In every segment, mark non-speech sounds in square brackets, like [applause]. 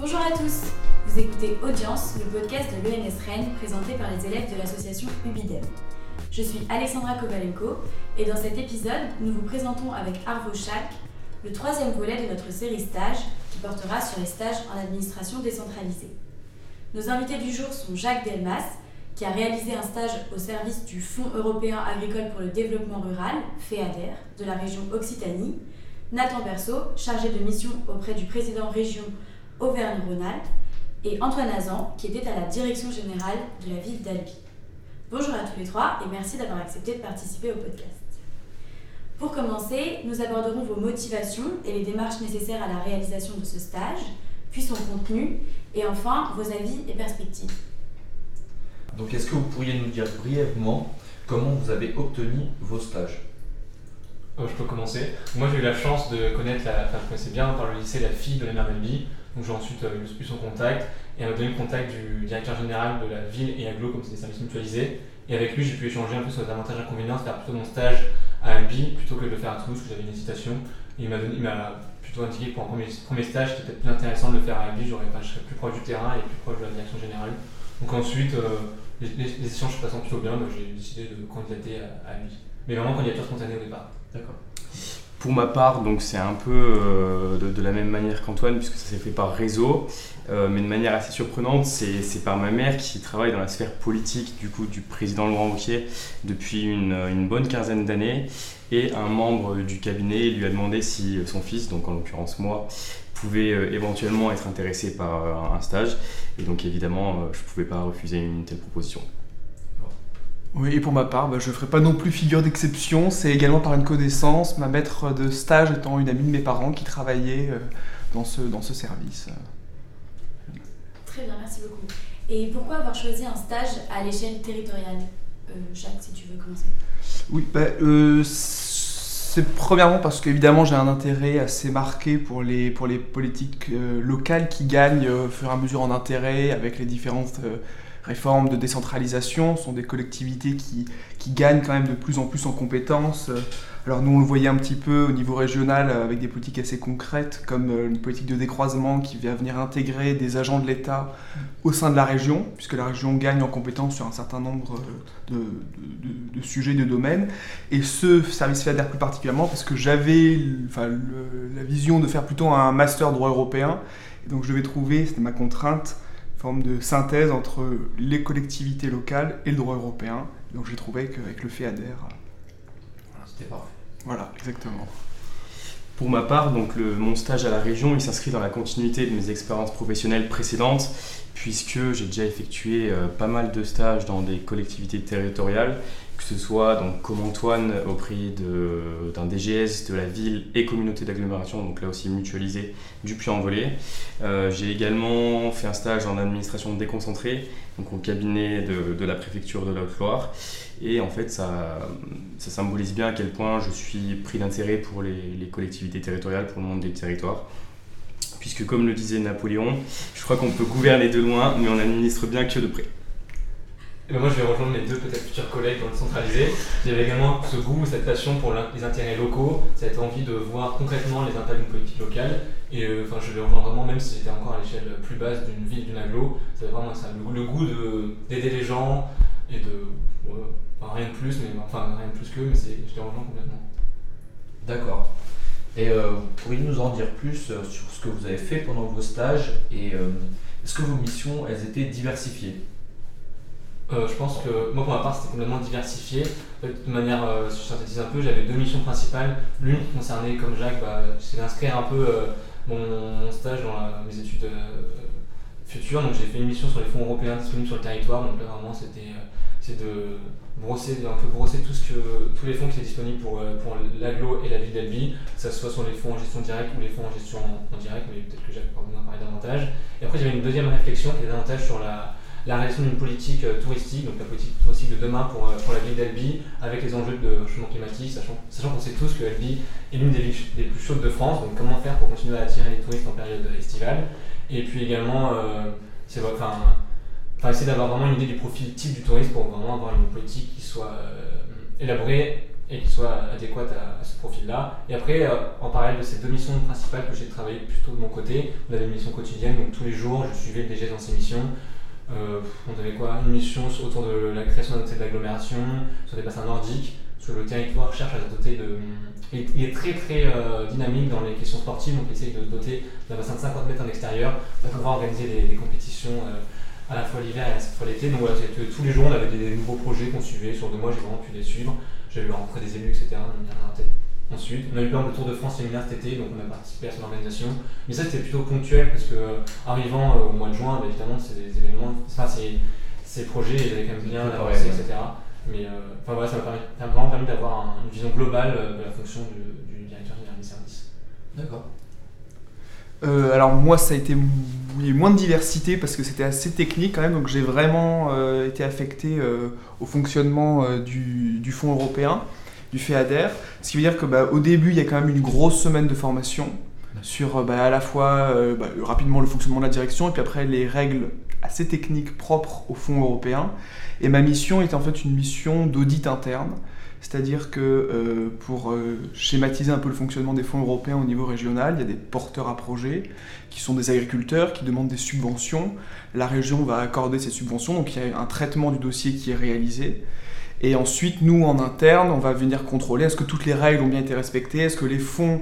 Bonjour à tous, vous écoutez Audience, le podcast de l'ENS Rennes présenté par les élèves de l'association UBIDEM. Je suis Alexandra Kovalenko et dans cet épisode, nous vous présentons avec Arvo Schalk le troisième volet de notre série stage qui portera sur les stages en administration décentralisée. Nos invités du jour sont Jacques Delmas, qui a réalisé un stage au service du Fonds européen agricole pour le développement rural, FEADER, de la région Occitanie, Nathan Berceau, chargé de mission auprès du président région Auvergne-Rhône-Alpes, et Antoine Azan, qui était à la direction générale de la ville d'Albi. Bonjour à tous les trois et merci d'avoir accepté de participer au podcast. Pour commencer, nous aborderons vos motivations et les démarches nécessaires à la réalisation de ce stage, puis son contenu, et enfin vos avis et perspectives. Donc est-ce que vous pourriez nous dire brièvement comment vous avez obtenu vos stages? Oh, Je peux commencer. Moi j'ai eu la chance de connaître, la, enfin je connaissais bien par le lycée la fille de la mère d'Albi, donc j'ai ensuite eu son contact et elle m'a donné le contact du directeur général de la ville et Aglo comme c'est des services mutualisés. Et avec lui j'ai pu échanger un peu sur les avantages et inconvénients, faire plutôt mon stage à Albi plutôt que de le faire à Toulouse où j'avais une hésitation. Et il m'a plutôt indiqué que pour un premier, premier stage c'était peut-être plus intéressant de le faire à Albi, enfin, je serais plus proche du terrain et plus proche de la direction générale. Donc ensuite, euh, les, les, échanges se passant plutôt bien, j'ai décidé de candidater à, lui. Mais vraiment candidature spontanée au départ. D'accord. Pour ma part, donc c'est un peu euh, de, la même manière qu'Antoine, puisque ça s'est fait par réseau, euh, mais de manière assez surprenante, c'est par ma mère qui travaille dans la sphère politique du président Laurent Wauquiez depuis une, bonne quinzaine d'années, et un membre du cabinet lui a demandé si son fils, donc en l'occurrence moi, pouvait euh, éventuellement être intéressé par euh, un stage. Et donc évidemment, euh, je ne pouvais pas refuser une telle proposition. Oui, et pour ma part, bah, je ne ferai pas non plus figure d'exception. C'est également par une connaissance, ma maître de stage étant une amie de mes parents qui travaillait dans ce, dans ce service. Très bien, merci beaucoup. Et pourquoi avoir choisi un stage à l'échelle territoriale Jacques, si tu veux commencer? Oui, bah, c'est premièrement parce qu'évidemment j'ai un intérêt assez marqué pour les, pour les politiques euh, locales qui gagnent euh, au fur et à mesure en intérêt avec les différentes euh, réformes de décentralisation. Ce sont des collectivités qui, qui, gagnent quand même de plus en plus en compétences. Alors nous on le voyait un petit peu au niveau régional avec des politiques assez concrètes comme une politique de décroisement qui vient venir intégrer des agents de l'État au sein de la région, puisque la région gagne en compétences sur un certain nombre de, de, de sujets, de domaines. Et ce service FEADER plus particulièrement parce que j'avais enfin, la vision de faire plutôt un master droit européen. Donc je devais trouver, c'était ma contrainte, forme de synthèse entre les collectivités locales et le droit européen. Donc j'ai trouvé qu'avec le FEADER, voilà, exactement. Pour ma part, donc le, mon stage à la région, il s'inscrit dans la continuité de mes expériences professionnelles précédentes, puisque j'ai déjà effectué euh, pas mal de stages dans des collectivités territoriales, que ce soit donc, comme Antoine auprès d'un DGS de la ville et communauté d'agglomération, donc là aussi mutualisé du Puy-en-Velay. Euh, j'ai également fait un stage en administration déconcentrée, donc au cabinet de, de la préfecture de la Haute-Loire. Et en fait, ça, ça, symbolise bien à quel point je suis pris d'intérêt pour les, les, collectivités territoriales, pour le monde des territoires. Puisque, comme le disait Napoléon, je crois qu'on peut gouverner de loin, mais on administre bien que de près. Et ben moi, je vais rejoindre mes deux peut-être futurs collègues dans le centralisé. J'avais également ce goût, cette passion pour les intérêts locaux, cette envie de voir concrètement les impacts d'une politique locale. Et euh, enfin, je vais rejoindre vraiment, même si j'étais encore à l'échelle plus basse d'une ville, d'une aglo, c'est vraiment ça, le, goût d'aider les gens et de rien de plus, mais enfin rien de plus que, mais je te rejoins complètement. D'accord. Et euh, pourriez nous en dire plus euh, sur ce que vous avez fait pendant vos stages et euh, est-ce que vos missions elles étaient diversifiées? Euh, Je pense que moi pour ma part c'était complètement diversifié. De manière, si je synthétise un peu, j'avais deux missions principales. L'une concernait comme Jacques, bah, c'est d'inscrire un peu mon, stage dans mes études futures. Donc j'ai fait une mission sur les fonds européens disponibles sur le territoire. Donc là vraiment c'était c'est de brosser, un peu brosser tout ce que, tous les fonds qui sont disponibles pour, euh, pour l'aglo et la ville d'Albi, que ce soit sur les fonds en gestion directe ou les fonds en gestion en, direct, mais peut-être que Jacques pourra en parler davantage. Et après, j'avais une deuxième réflexion qui est davantage sur la, la réalisation d'une politique euh, touristique, donc la politique touristique de demain pour, euh, pour la ville d'Albi, avec les enjeux de changement climatique, sachant, sachant qu'on sait tous que Albi est l'une des villes les plus chaudes de France, donc comment faire pour continuer à attirer les touristes en période estivale? Et puis également, c'est enfin, essayer d'avoir vraiment une idée du profil type du tourisme pour vraiment avoir une politique qui soit euh, élaborée et qui soit adéquate à, ce profil-là. Et après, en parallèle de ces deux missions principales que j'ai travaillé plutôt de mon côté, on avait une mission quotidienne, donc tous les jours je suivais le DG dans ses missions. On avait quoi? Une mission autour de la création d'un hôtel d'agglomération, sur des bassins nordiques, sur le territoire cherche à se doter de. Il est très très dynamique dans les questions sportives, donc il essaye de doter d'un bassin de 50 mètres en extérieur pour pouvoir organiser des, compétitions à la fois l'hiver et à la fois l'été. Donc voilà, tous les jours on avait des, nouveaux projets qu'on suivait. Sur deux mois, j'ai vraiment pu les suivre. J'ai rencontré des élus, etc. Ensuite, on a eu par le Tour de France séminaire cet été, donc on a participé à son organisation. Mais ça, c'était plutôt ponctuel parce que, euh, arrivant euh, au mois de juin, bah, évidemment, c'est des événements, enfin, ces projets, ils avaient quand même bien avancé, etc. Mais euh, enfin, voilà, ça m'a vraiment permis d'avoir une vision globale de la fonction du, du directeur général des services. D'accord. Euh, alors moi ça a été il y a eu moins de diversité parce que c'était assez technique quand même donc j'ai vraiment euh, été affecté euh, au fonctionnement du, du, fonds européen du FEADER ce qui veut dire que bah, au début il y a quand même une grosse semaine de formation sur bah, à la fois bah, rapidement le fonctionnement de la direction et puis après les règles assez techniques propres au fonds européen et ma mission est en fait une mission d'audit interne c'est-à-dire que euh, pour euh, schématiser un peu le fonctionnement des fonds européens au niveau régional, il y a des porteurs à projets qui sont des agriculteurs qui demandent des subventions. La région va accorder ces subventions, donc il y a un traitement du dossier qui est réalisé. Et ensuite, nous, en interne, on va venir contrôler est-ce que toutes les règles ont bien été respectées, est-ce que les fonds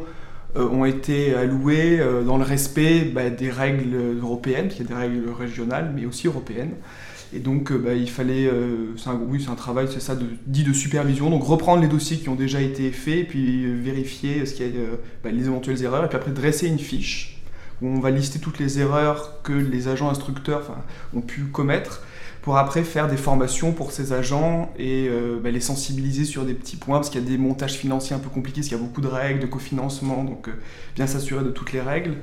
euh, ont été alloués dans le respect bah, des règles européennes, qui y a des règles régionales, mais aussi européennes. Et donc, euh, bah, il fallait, euh, c'est un, oui, c'est un travail, c'est ça, dit de supervision. Donc, reprendre les dossiers qui ont déjà été faits, puis euh, vérifier ce qu'il y a, bah, les éventuelles erreurs, et puis après dresser une fiche où on va lister toutes les erreurs que les agents instructeurs ont pu commettre, pour après faire des formations pour ces agents et bah, les sensibiliser sur des petits points, parce qu'il y a des montages financiers un peu compliqués, parce qu'il y a beaucoup de règles, de cofinancement, donc bien s'assurer de toutes les règles.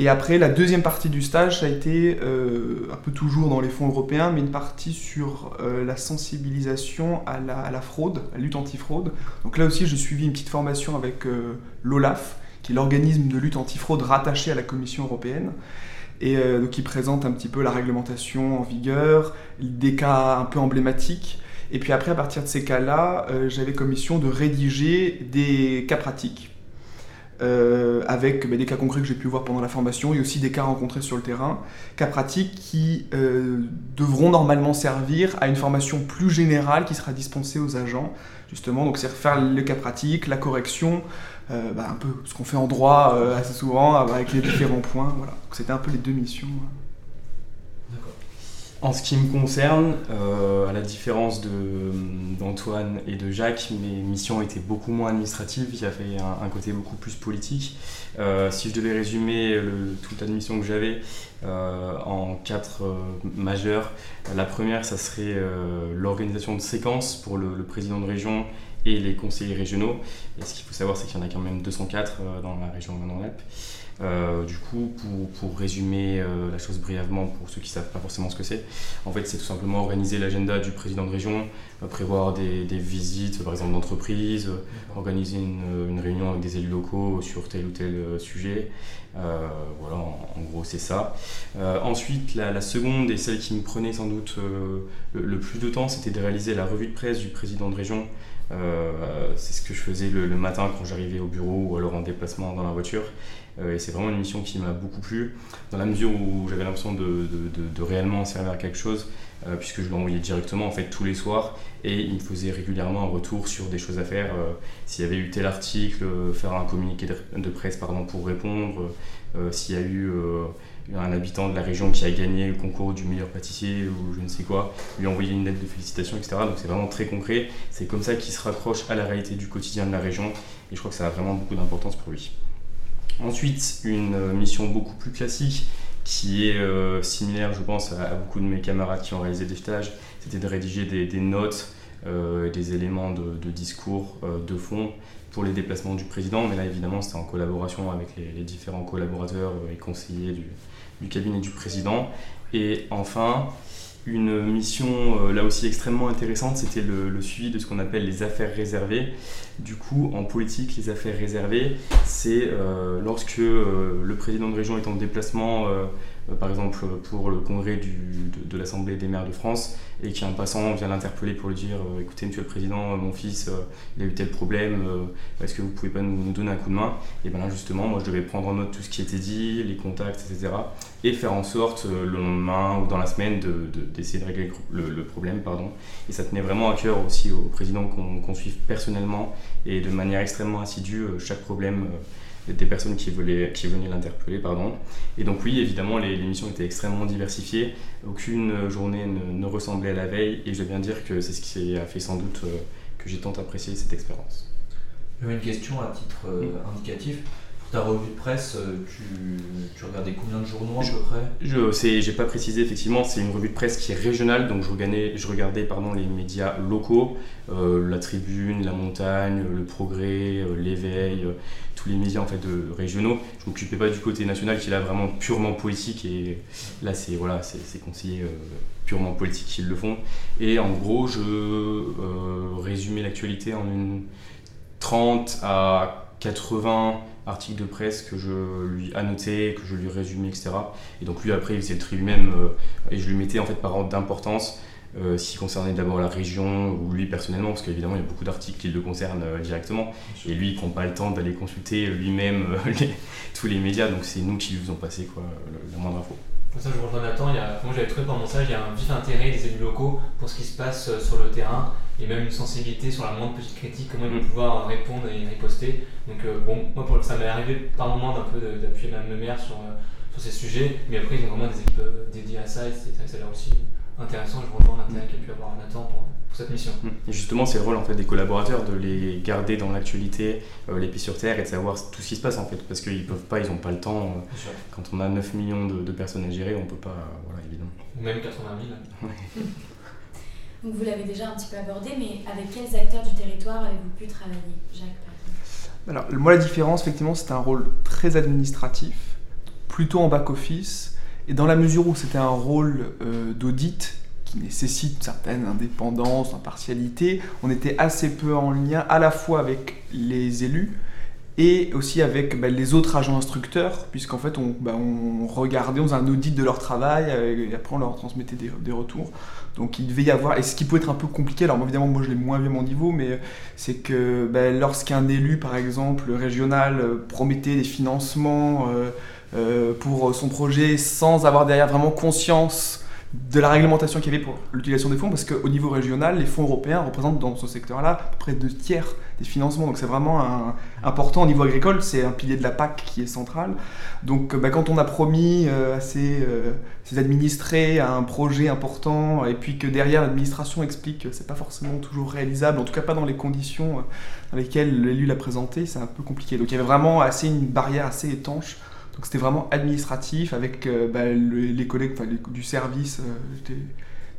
Et après, la deuxième partie du stage, a été euh, un peu toujours dans les fonds européens, mais une partie sur euh, la sensibilisation à la, fraude, à la lutte anti-fraude. Donc là aussi, j'ai suivi une petite formation avec euh, l'OLAF, qui est l'organisme de lutte anti-fraude rattaché à la Commission européenne, et donc qui présente un petit peu la réglementation en vigueur, des cas un peu emblématiques. Et puis après, à partir de ces cas-là, j'avais commission de rédiger des cas pratiques euh, avec bah, des cas concrets que j'ai pu voir pendant la formation et aussi des cas rencontrés sur le terrain, cas pratiques qui euh, devront normalement servir à une formation plus générale qui sera dispensée aux agents, justement. Donc c'est faire le cas pratique, la correction, euh, bah, un peu ce qu'on fait en droit assez souvent avec les différents points. Voilà. C'était un peu les deux missions. En ce qui me concerne, euh, à la différence d'Antoine et de Jacques, mes missions étaient beaucoup moins administratives, il y avait un, côté beaucoup plus politique. Euh, si je devais résumer le, toute l'admission que j'avais euh, en quatre majeurs, la première, ça serait l'organisation de séquences pour le, le, président de région et les conseillers régionaux. Et ce qu'il faut savoir, c'est qu'il y en a quand même 204 dans la région de alpes euh, du coup, pour, résumer euh, la chose brièvement pour ceux qui ne savent pas forcément ce que c'est, en fait, c'est tout simplement organiser l'agenda du président de région, euh, prévoir des, visites, par exemple, d'entreprise, organiser une, réunion avec des élus locaux sur tel ou tel sujet. voilà, en, gros, c'est ça. ensuite, la, seconde et celle qui me prenait sans doute le, plus de temps, c'était de réaliser la revue de presse du président de région. C'est ce que je faisais le matin quand j'arrivais au bureau ou alors en déplacement dans la voiture. Euh, et c'est vraiment une mission qui m'a beaucoup plu, dans la mesure où j'avais l'impression de, réellement servir à quelque chose, euh, puisque je l'envoyais directement en fait tous les soirs, et il me faisait régulièrement un retour sur des choses à faire. Euh, s'il y avait eu tel article, faire un communiqué de, presse pardon, pour répondre, s'il y a eu un habitant de la région qui a gagné le concours du meilleur pâtissier ou je ne sais quoi, lui envoyer une lettre de félicitations, etc. Donc c'est vraiment très concret. C'est comme ça qu'il se rapproche à la réalité du quotidien de la région et je crois que ça a vraiment beaucoup d'importance pour lui. Ensuite, une euh, mission beaucoup plus classique qui est euh, similaire, je pense, à, beaucoup de mes camarades qui ont réalisé des stages, c'était de rédiger des, notes, euh, des éléments de, discours de fond pour les déplacements du président. Mais là, évidemment, c'était en collaboration avec les, différents collaborateurs et conseillers du, cabinet du président. Et enfin, une mission là aussi extrêmement intéressante, c'était le, suivi de ce qu'on appelle les affaires réservées. Du coup, en politique, les affaires réservées, c'est euh, lorsque euh, le président de région est en déplacement euh, par exemple pour le congrès de, l'Assemblée des maires de France, et qu'un passant vient l'interpeller pour lui dire écoutez, monsieur le président, mon fils, il a eu tel problème, est-ce que vous pouvez pas nous, donner un coup de main? Et bien là, justement, moi, je devais prendre en note tout ce qui était dit, les contacts, etc., et faire en sorte, le lendemain ou dans la semaine, d'essayer de, régler le, problème. Pardon. Et ça tenait vraiment à cœur aussi au président qu'on suive personnellement et de manière extrêmement assidue chaque problème des personnes qui, voulaient, qui venaient l'interpeller. Pardon. Et donc oui, évidemment, les, missions étaient extrêmement diversifiées. Aucune journée ne, ressemblait à la veille. Et je dois bien dire que c'est ce qui a fait sans doute euh, que j'ai tant apprécié cette expérience. Une question à titre euh, indicatif ta revue de presse, euh, tu, tu, regardais combien de journaux à peu près? Je n'ai pas précisé, effectivement, c'est une revue de presse qui est régionale, donc je regardais, je regardais pardon, les médias locaux, euh, la Tribune, la Montagne, le Progrès, euh, l'Éveil, tous les médias en fait, de, régionaux. Je ne m'occupais pas du côté national qui est là vraiment purement politique, et là c'est voilà, c'est conseillers purement politiques qui le font. Et en gros, je résumais l'actualité en une 30 à 80 articles de presse que je lui annotais, que je lui résumais, etc. Et donc lui après il faisait le tri lui-même euh, et je lui mettais en fait par ordre d'importance euh, s'il concernait d'abord la région ou lui personnellement, parce qu'évidemment il y a beaucoup d'articles qui le concernent euh, directement, et lui il prend pas le temps d'aller consulter lui-même [laughs] tous les médias, donc c'est nous qui lui faisons passer quoi, la moindre info. Pour ça, je rejoins Nathan. Il y a, moi, j'avais trouvé pendant mon stage, il y a un vif intérêt des élus locaux pour ce qui se passe euh, sur le terrain et même une sensibilité sur la moindre petite critique, comment ils vont mm. pouvoir répondre et riposter. Donc, euh, bon, moi, pour, ça m'est arrivé par moment d'un peu d'appuyer Mme le maire sur, euh, sur ces sujets, mais après, ils ont vraiment des équipes dédiées à ça et c'est là aussi intéressant. Je rejoins l'intérêt qu'il y a pu avoir Nathan pour cette mission. Et justement, c'est le rôle en fait, des collaborateurs de les garder dans l'actualité, euh, les pieds sur terre et de savoir tout ce qui se passe en fait. Parce qu'ils peuvent pas, ils n'ont pas le temps. Euh, quand on a 9 millions de, personnes à gérer, on peut pas, voilà, évidemment. Ou même 80 000. [laughs] Donc vous l'avez déjà un petit peu abordé, mais avec quels acteurs du territoire avez-vous pu travailler, Jacques Alors, moi, la différence, effectivement, c'était un rôle très administratif, plutôt en back-office, et dans la mesure où c'était un rôle euh, d'audit, qui nécessite une certaine indépendance, impartialité. On était assez peu en lien à la fois avec les élus et aussi avec bah, les autres agents instructeurs, puisqu'en fait on, bah, on, regardait, on faisait un audit de leur travail euh, et après on leur transmettait des, retours. Donc il devait y avoir, et ce qui peut être un peu compliqué, alors évidemment moi je l'ai moins vu à mon niveau, mais c'est que bah, lorsqu'un élu par exemple régional euh, promettait des financements euh, pour son projet sans avoir derrière vraiment conscience de la réglementation qu'il y avait pour l'utilisation des fonds, parce qu'au niveau régional, les fonds européens représentent dans ce secteur-là près de deux tiers des financements. Donc c'est vraiment important au niveau agricole, c'est un pilier de la PAC qui est central. Donc bah, quand on a promis euh, à ses, euh, administrés un projet important, et puis que derrière l'administration explique que c'est pas forcément toujours réalisable, en tout cas pas dans les conditions euh, dans lesquelles l'élu l'a présenté, c'est un peu compliqué. Donc il y avait vraiment assez une barrière assez étanche donc c'était vraiment administratif avec euh, bah, les collègues du service. Euh,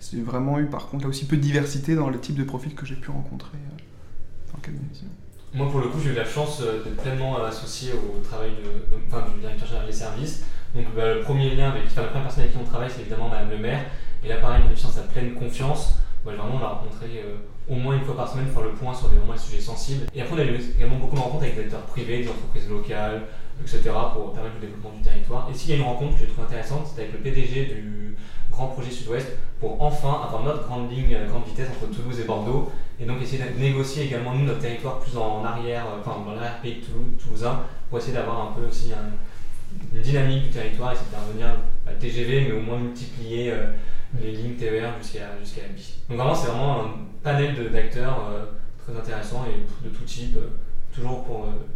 j'ai vraiment eu par contre là aussi peu de diversité dans le type de profil que j'ai pu rencontrer euh, dans le Moi pour le coup j'ai eu la chance d'être pleinement associé au travail du directeur général des services. Donc bah, le premier lien avec la première personne avec qui on travaille c'est évidemment Madame le maire. Et là pareil, une sa pleine confiance. Vraiment, on l'a rencontré au moins une fois par semaine pour faire le point sur des sujets sensibles. Et après, on a eu également beaucoup de rencontres avec des acteurs privés, des entreprises locales, etc., pour permettre le développement du territoire. Et s'il y a une rencontre que j'ai trouvée intéressante, c'était avec le PDG du Grand Projet Sud-Ouest pour enfin avoir notre grande ligne à grande vitesse entre Toulouse et Bordeaux, et donc essayer de négocier également nous notre territoire plus en arrière, euh, enfin dans l'arrière-pays toulousain, pour essayer d'avoir un peu aussi une dynamique du territoire, essayer de faire venir la TGV, mais au moins multiplier euh, les lignes TER jusqu'à jusqu'à. Donc vraiment, c'est vraiment un panel d'acteurs euh, très intéressant et de tout type, toujours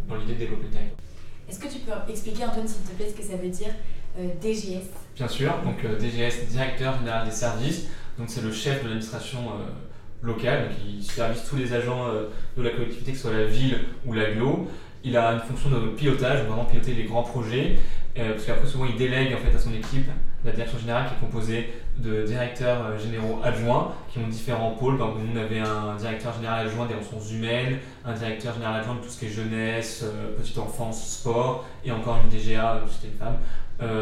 dans l'idée de développer le territoire. Est-ce que tu peux expliquer, Antoine, s'il te plaît, ce que ça veut dire euh, DGS Bien sûr, donc euh, DGS, Directeur Général des Services, donc c'est le chef de l'administration euh, locale, qui supervise tous les agents de la collectivité, que ce soit la ville ou l'aglo. Il a une fonction de pilotage, vraiment piloter les grands projets, parce qu'après souvent il délègue en fait à son équipe la direction générale qui est composée de directeurs euh, généraux adjoints qui ont différents pôles. Donc, nous, on avait un directeur général adjoint des ressources humaines, un directeur général adjoint de tout ce qui est jeunesse, euh, petite enfance, sport, et encore une DGA, euh, c'était une femme,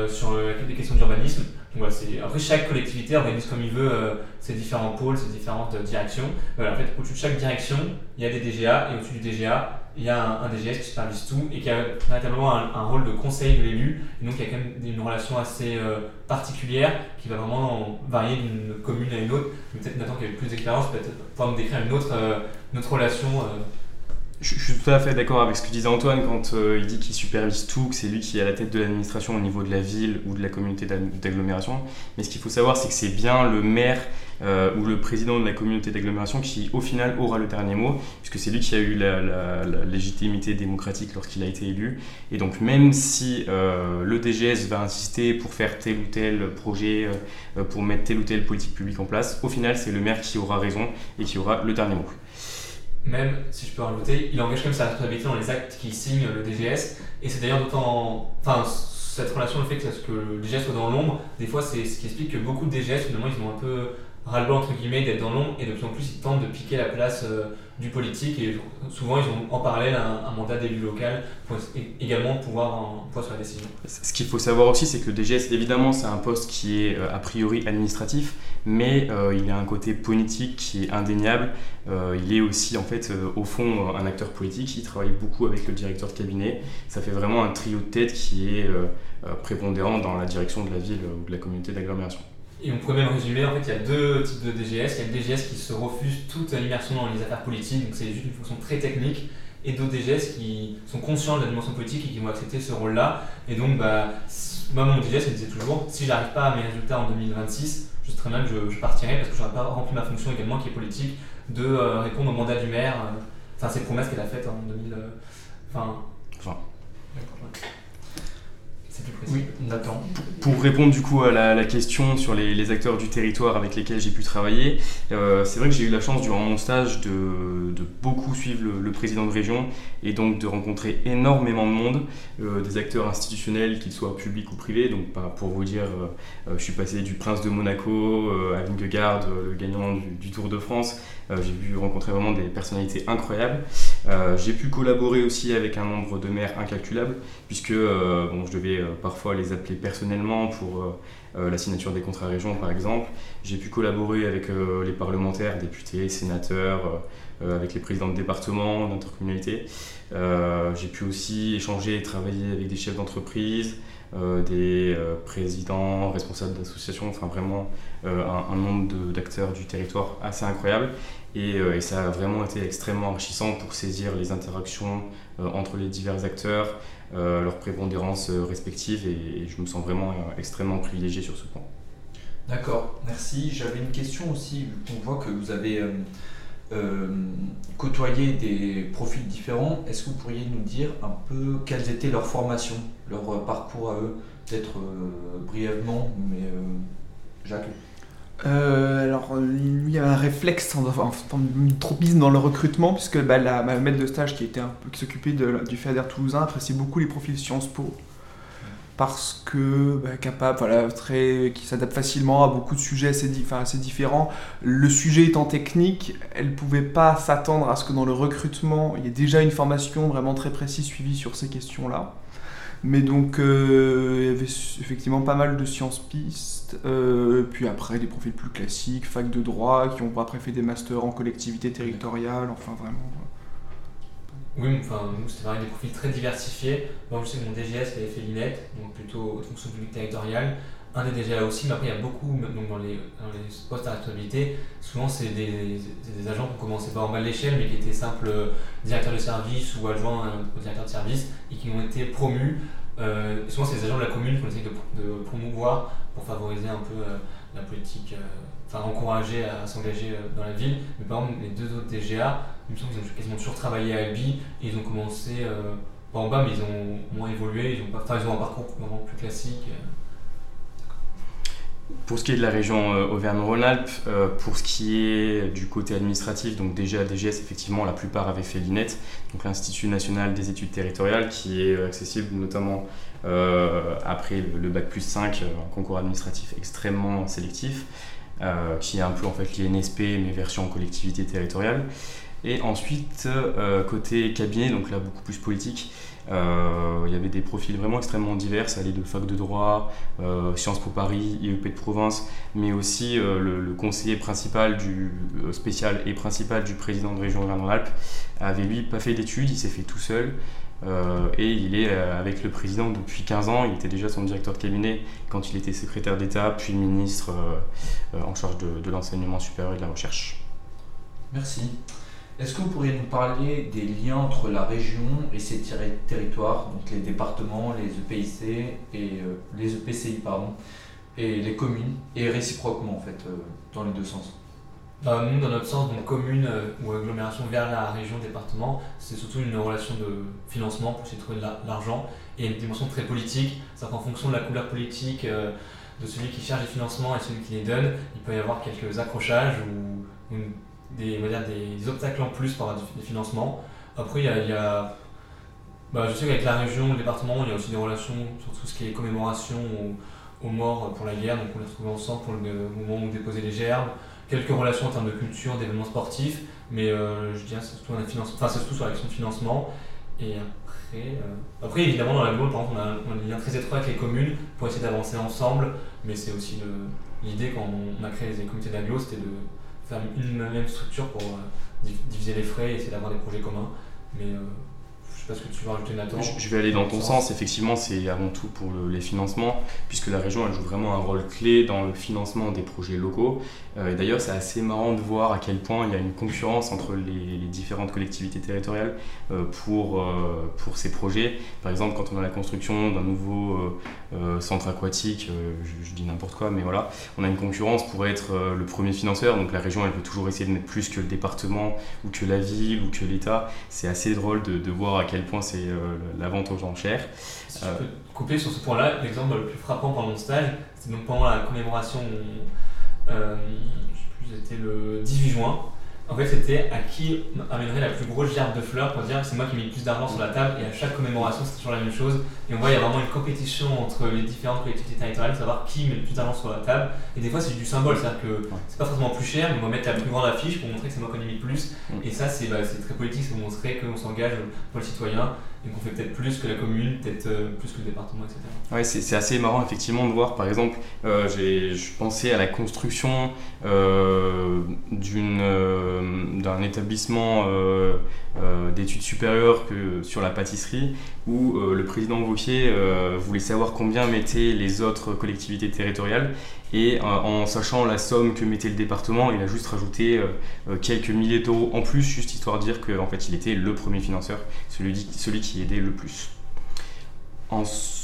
sur les questions d'urbanisme. Voilà, après, chaque collectivité organise comme il veut ses différents pôles, ses différentes directions. Voilà, en fait, au-dessus de chaque direction, il y a des DGA, et au-dessus du DGA, il y a un, DGS qui supervise tout et qui a véritablement un, rôle de conseil de l'élu. Donc il y a quand même une relation assez euh, particulière qui va vraiment varier d'une commune à une autre. Peut-être Nathan qui a plus d'expérience, peut-être pouvoir nous décrire une autre, euh, une autre relation. Euh. Je, suis tout à fait d'accord avec ce que disait Antoine quand il dit qu'il supervise tout, que c'est lui qui est à la tête de l'administration au niveau de la ville ou de la communauté d'agglomération. Mais ce qu'il faut savoir, c'est que c'est bien le maire euh, ou le président de la communauté d'agglomération qui, au final, aura le dernier mot, puisque c'est lui qui a eu la, légitimité démocratique lorsqu'il a été élu. Et donc, même si euh, le DGS va insister pour faire tel ou tel projet, euh, pour mettre telle ou telle politique publique en place, au final, c'est le maire qui aura raison et qui aura le dernier mot. Même, si je peux rajouter, il engage même sa responsabilité dans les actes qu'il signe, le DGS, et c'est d'ailleurs d'autant. Enfin, cette relation, le fait que, le DGS soit dans l'ombre, des fois, c'est ce qui explique que beaucoup de DGS, finalement, ils ont un peu ras-le-bas entre guillemets d'être dans l'ombre et de plus en plus ils tentent de piquer la place euh, du politique et souvent ils ont en parallèle un, mandat d'élu local pour également pouvoir en poids sur la décision. Ce qu'il faut savoir aussi c'est que le DGS évidemment c'est un poste qui est euh, a priori administratif mais euh, il a un côté politique qui est indéniable. il est aussi en fait au fond un acteur politique, il travaille beaucoup avec le directeur de cabinet. Ça fait vraiment un trio de tête qui est prépondérant dans la direction de la ville ou de la communauté d'agglomération. Et on pourrait même résumer, en fait, il y a deux types de DGS. Il y a le DGS qui se refuse toute immersion dans les affaires politiques, donc c'est juste une fonction très technique, et d'autres DGS qui sont conscients de la dimension politique et qui vont accepter ce rôle-là. Et donc, bah, moi, mon DGS, me disait toujours, si j'arrive pas à mes résultats en 2026, je sais très bien que je, partirai parce que je n'aurai pas rempli ma fonction également qui est politique de euh, répondre au mandat du maire. Euh, enfin, c'est une promesse qu'elle a faite en 2000. Euh, enfin. Oui, Nathan. Pour, répondre du coup à la, question sur les, acteurs du territoire avec lesquels j'ai pu travailler, euh, c'est vrai que j'ai eu la chance durant mon stage de, beaucoup suivre le, président de région et donc de rencontrer énormément de monde, euh, des acteurs institutionnels, qu'ils soient publics ou privés. Donc pour vous dire, euh, je suis passé du Prince de Monaco à Vingegaard, le gagnant du Tour de France, j'ai pu rencontrer vraiment des personnalités incroyables. Euh, j'ai pu collaborer aussi avec un nombre de maires incalculable, puisque euh, bon, je devais parfois les appeler personnellement pour la signature des contrats régions, par exemple. J'ai pu collaborer avec les parlementaires, députés, sénateurs, avec les présidents de départements, d'intercommunalités. j'ai pu aussi échanger et travailler avec des chefs d'entreprise, des présidents, responsables d'associations, enfin vraiment un, nombre d'acteurs du territoire assez incroyable. Euh, et, ça a vraiment été extrêmement enrichissant pour saisir les interactions euh, entre les divers acteurs, euh, leurs prépondérances respectives, et, je me sens vraiment extrêmement privilégié sur ce point. D'accord, merci. J'avais une question aussi. On voit que vous avez côtoyé des profils différents. Est-ce que vous pourriez nous dire un peu quelles étaient leurs formations, leur parcours à eux? Peut-être brièvement, mais Jacques? Euh, alors, il a un réflexe, enfin, une tropisme dans le recrutement, puisque bah, la, ma maître de stage qui, était s'occupait du FEDER toulousain appréciait beaucoup les profils Sciences Po, parce que bah, capable, très, qui s'adapte facilement à beaucoup de sujets assez, assez différents. Le sujet étant technique, elle ne pouvait pas s'attendre à ce que dans le recrutement, il y ait déjà une formation vraiment très précise suivie sur ces questions-là. Mais donc, euh, il y avait effectivement pas mal de sciences pistes, euh, puis après des profils plus classiques, fac de droit, qui ont après fait des masters en collectivité territoriale, enfin vraiment. Oui, enfin, nous c'était vraiment des profils très diversifiés. Moi je sais que mon DGS avait fait l'INET, donc plutôt fonction publique territoriale un des DGA aussi, mais après il y a beaucoup, donc dans les, postes à responsabilité, souvent c'est des, agents qui ont commencé pas en bas de l'échelle, mais qui étaient simples directeurs de service ou adjoints au directeur de service et qui ont été promus. Euh, souvent c'est des agents de la commune qu'on essaie de, promouvoir pour favoriser un peu euh, la politique, euh, enfin encourager à, s'engager dans la ville. Mais par exemple, les deux autres DGA, il me semble qu'ils ont quasiment toujours travaillé à Albi et ils ont commencé, pas en bas, mais ils ont moins évolué, ils ont, pas, ils ont un parcours vraiment plus classique. Pour ce qui est de la région euh, Auvergne-Rhône-Alpes, euh, pour ce qui est du côté administratif, donc déjà DGS, effectivement, la plupart avaient fait l'INET, donc l'Institut national des études territoriales, qui est accessible notamment euh, après le bac plus 5, un concours administratif extrêmement sélectif, qui est un peu en fait l'INSP, mais version collectivité territoriale. Et ensuite, côté cabinet, donc là beaucoup plus politique, il y avait des profils vraiment extrêmement divers, allait de fac de droit, Sciences Po Paris, IEP de province, mais aussi le, conseiller principal du spécial et principal du président de région Grand-Alpes avait lui pas fait d'études, il s'est fait tout seul. Euh, et il est euh, avec le président depuis 15 ans. Il était déjà son directeur de cabinet quand il était secrétaire d'État, puis ministre euh, en charge de, l'enseignement supérieur et de la recherche. Merci. Est-ce que vous pourriez nous parler des liens entre la région et ses territoires, donc les départements, les EPIC et les EPCI pardon, et les communes, et réciproquement en fait, dans les deux sens? Nous, dans notre sens, donc commune euh, ou agglomération vers la région, département, c'est surtout une relation de financement pour essayer de trouver de l'argent et une dimension très politique. C'est-à-dire qu'en fonction de la couleur politique euh, de celui qui cherche les financements et celui qui les donne, il peut y avoir quelques accrochages ou, des, des, obstacles en plus par des financements. Après, il y a, bah, je sais qu'avec la région, le département, il y a aussi des relations sur tout ce qui est commémoration aux, morts pour la guerre, donc on les retrouve ensemble pour le moment où déposer les gerbes quelques relations en termes de culture, d'événements sportifs, mais euh, je dirais c'est surtout, enfin, surtout sur l'action de financement. Et après, euh, après évidemment, dans la par exemple, on a, un lien très étroit avec les communes pour essayer d'avancer ensemble, mais c'est aussi l'idée quand on a créé les comités d'agglo, c'était de faire une même structure pour euh, diviser les frais et essayer d'avoir des projets communs. Mais sais pas ce que tu veux rajouter, Nathan. Je, vais aller dans ton sens. Effectivement, c'est avant tout pour les financements, puisque la région joue vraiment un rôle clé dans le financement des projets locaux. Euh, d'ailleurs, c'est assez marrant de voir à quel point il y a une concurrence entre les, différentes collectivités territoriales euh, pour, euh, pour ces projets. Par exemple, quand on a la construction d'un nouveau centre aquatique, je, dis n'importe quoi, mais voilà, on a une concurrence pour être le premier financeur. Donc la région, elle peut toujours essayer de mettre plus que le département ou que la ville ou que l'État. C'est assez drôle de, de voir à quel point c'est euh, la vente aux enchères. Si je peux couper sur ce point-là, l'exemple le plus frappant pendant mon stage, c'est donc pendant la commémoration, euh, je sais plus, c'était le 18 juin, en fait, c'était à qui amènerait la plus grosse gerbe de fleurs pour dire c'est moi qui ai mis le plus d'argent sur la table et à chaque commémoration c'est toujours la même chose. Et on voit il y a vraiment une compétition entre les différentes collectivités territoriales, savoir qui met le plus d'argent sur la table. Et des fois c'est du symbole, c'est-à-dire que c'est pas forcément plus cher, mais on va mettre la plus grande affiche pour montrer que c'est moi qui en ai mis plus. Mm. Et ça c'est bah, très politique, c'est montrer qu'on s'engage pour le citoyen et qu'on fait peut-être plus que la commune, peut-être euh, plus que le département, etc. Ouais, c'est assez marrant effectivement de voir, par exemple, euh, j'ai pensé à la construction euh, d'un établissement d'études supérieures que sur la pâtisserie, où le président Vauquier voulait savoir combien mettaient les autres collectivités territoriales, et en sachant la somme que mettait le département, il a juste rajouté quelques milliers d'euros en plus, juste histoire de dire qu'en fait il était le premier financeur, celui, celui qui aidait le plus. Ensuite,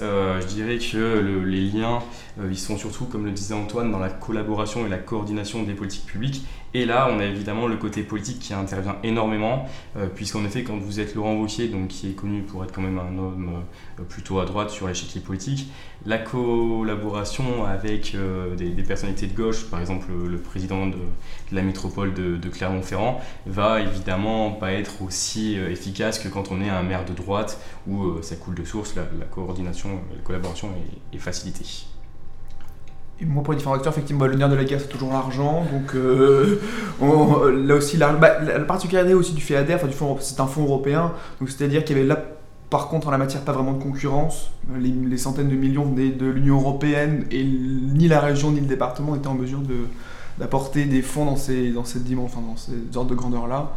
euh, je dirais que les liens, euh, ils sont surtout, comme le disait Antoine, dans la collaboration et la coordination des politiques publiques. Et là, on a évidemment le côté politique qui intervient énormément, euh, puisqu'en effet, quand vous êtes Laurent Wauquiez, donc qui est connu pour être quand même un homme plutôt à droite sur l'échiquier politique, la collaboration avec des, personnalités de gauche, par exemple le, président de, la métropole de, Clermont-Ferrand, va évidemment pas être aussi efficace que quand on est un maire de droite où ça coule de source, coordination, la collaboration est facilitée. Et moi, pour différents acteurs, effectivement, le nerf de la guerre, c'est toujours l'argent. Donc, euh, [laughs] là aussi, la, bah, la, particularité aussi du FEADER, enfin, du c'est un fonds européen. Donc, c'est-à-dire qu'il y avait là, par contre, en la matière, pas vraiment de concurrence. Les, centaines de millions venaient de l'Union européenne et ni la région ni le département étaient en mesure d'apporter des fonds dans, ces, dans cette dimension, enfin, dans ces ordres de grandeur-là.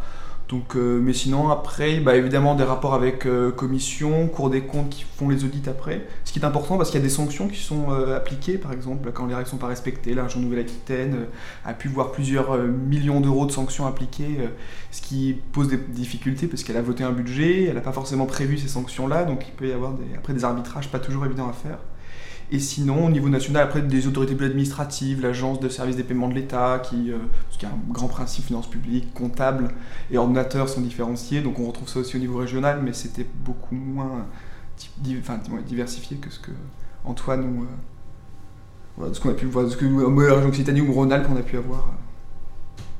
Donc, euh, mais sinon, après, bah, évidemment, des rapports avec euh, commission, Cour des comptes qui font les audits après. Ce qui est important parce qu'il y a des sanctions qui sont euh, appliquées, par exemple, quand les règles ne sont pas respectées. La région Nouvelle-Aquitaine a pu voir plusieurs millions d'euros de sanctions appliquées, ce qui pose des difficultés parce qu'elle a voté un budget, elle n'a pas forcément prévu ces sanctions-là, donc il peut y avoir après des arbitrages pas toujours évidents à faire. Et sinon, au niveau national, après, des autorités plus administratives, l'agence de service des paiements de l'État, qui, euh, qui a un grand principe finance publique, comptable et ordinateur sont différenciés. Donc on retrouve ça aussi au niveau régional, mais c'était beaucoup moins diversifié que ce que Antoine ou. Euh, ce qu'on a pu voir, ce que la région Occitanie ou Rhône-Alpes a pu avoir.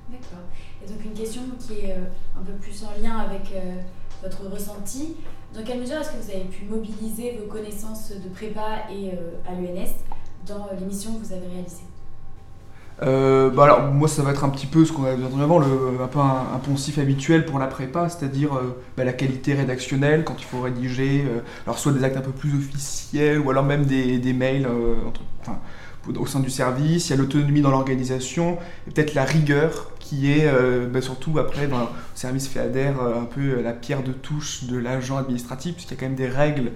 D'accord. Et donc une question qui est euh, un peu plus en lien avec votre ressenti. Dans quelle mesure est-ce que vous avez pu mobiliser vos connaissances de prépa et euh, à l'UNS dans euh, l'émission que vous avez réalisée? Euh, bah alors, moi, ça va être un petit peu ce qu'on a entendu avant, le, un peu un, poncif habituel pour la prépa, c'est-à-dire bah, la qualité rédactionnelle quand il faut rédiger, alors soit des actes un peu plus officiels ou alors même des, mails au sein du service. Il y a l'autonomie dans l'organisation et peut-être la rigueur qui est bah, surtout après dans le service FEADER un peu la pierre de touche de l'agent administratif, puisqu'il y a quand même des règles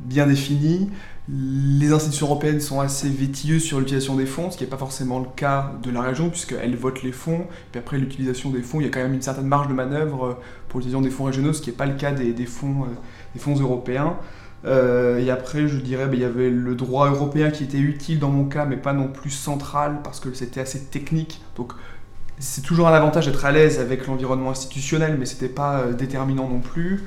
bien définies. Les institutions européennes sont assez vétilleuses sur l'utilisation des fonds, ce qui n'est pas forcément le cas de la région, puisqu'elles votent les fonds. Puis après, l'utilisation des fonds, il y a quand même une certaine marge de manœuvre euh, pour l'utilisation des fonds régionaux, ce qui n'est pas le cas des, fonds, euh, européens. Euh, et après, je dirais, ben, il y avait le droit européen qui était utile dans mon cas, mais pas non plus central, parce que c'était assez technique. Donc, c'est toujours un avantage d'être à l'aise avec l'environnement institutionnel, mais c'était pas déterminant non plus.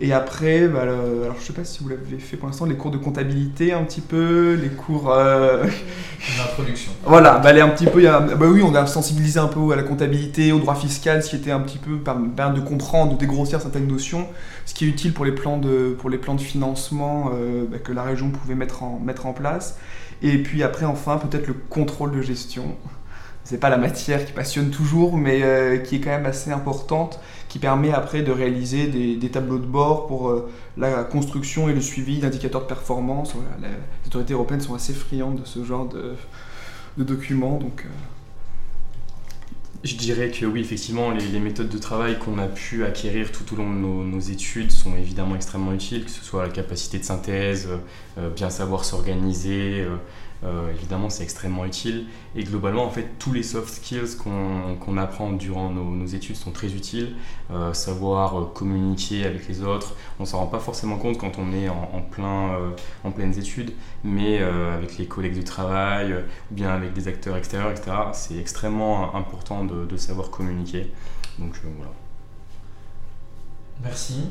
Et après, bah, alors je sais pas si vous l'avez fait pour l'instant, les cours de comptabilité un petit peu, les cours. Euh... [laughs] L'introduction. voilà, bah, un petit peu, bah oui, on a sensibilisé un peu à la comptabilité, au droit fiscal, ce qui était un petit peu de comprendre, de dégrossir certaines notions, ce qui est utile pour les plans de, pour les plans de financement euh, bah, que la région pouvait mettre en, mettre en place. Et puis après, enfin, peut-être le contrôle de gestion c'est pas la matière qui passionne toujours, mais euh, qui est quand même assez importante, qui permet après de réaliser des, tableaux de bord pour euh, la construction et le suivi d'indicateurs de performance. les autorités européennes sont assez friandes de ce genre de, documents, donc. Euh. Je dirais que oui, effectivement, les, méthodes de travail qu'on a pu acquérir tout au long de nos, études sont évidemment extrêmement utiles, que ce soit la capacité de synthèse, bien savoir s'organiser, euh, évidemment, c'est extrêmement utile. Et globalement, en fait, tous les soft skills qu'on apprend durant nos, études sont très utiles. Euh, savoir euh, communiquer avec les autres, on s'en rend pas forcément compte quand on est en, plein, en pleines études, mais avec les collègues de travail ou bien avec des acteurs extérieurs, etc., c'est extrêmement important de, savoir communiquer. Donc voilà. Merci.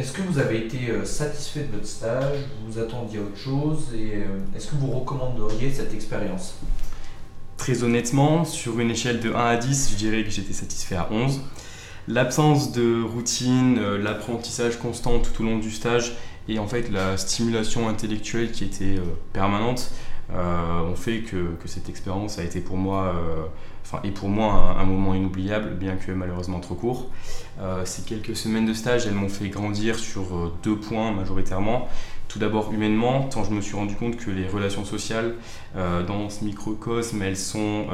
Est-ce que vous avez été euh, satisfait de votre stage? Vous vous attendiez à autre chose? Et euh, est-ce que vous recommanderiez cette expérience? Très honnêtement, sur une échelle de 1 à 10, je dirais que j'étais satisfait à 11. L'absence de routine, euh, l'apprentissage constant tout au long du stage et en fait la stimulation intellectuelle qui était permanente ont fait que, cette expérience a été pour moi et pour moi un, moment inoubliable, bien que malheureusement trop court. Euh, ces quelques semaines de stage, elles m'ont fait grandir sur euh, deux points majoritairement. Tout d'abord humainement, tant je me suis rendu compte que les relations sociales euh, dans ce microcosme, elles sont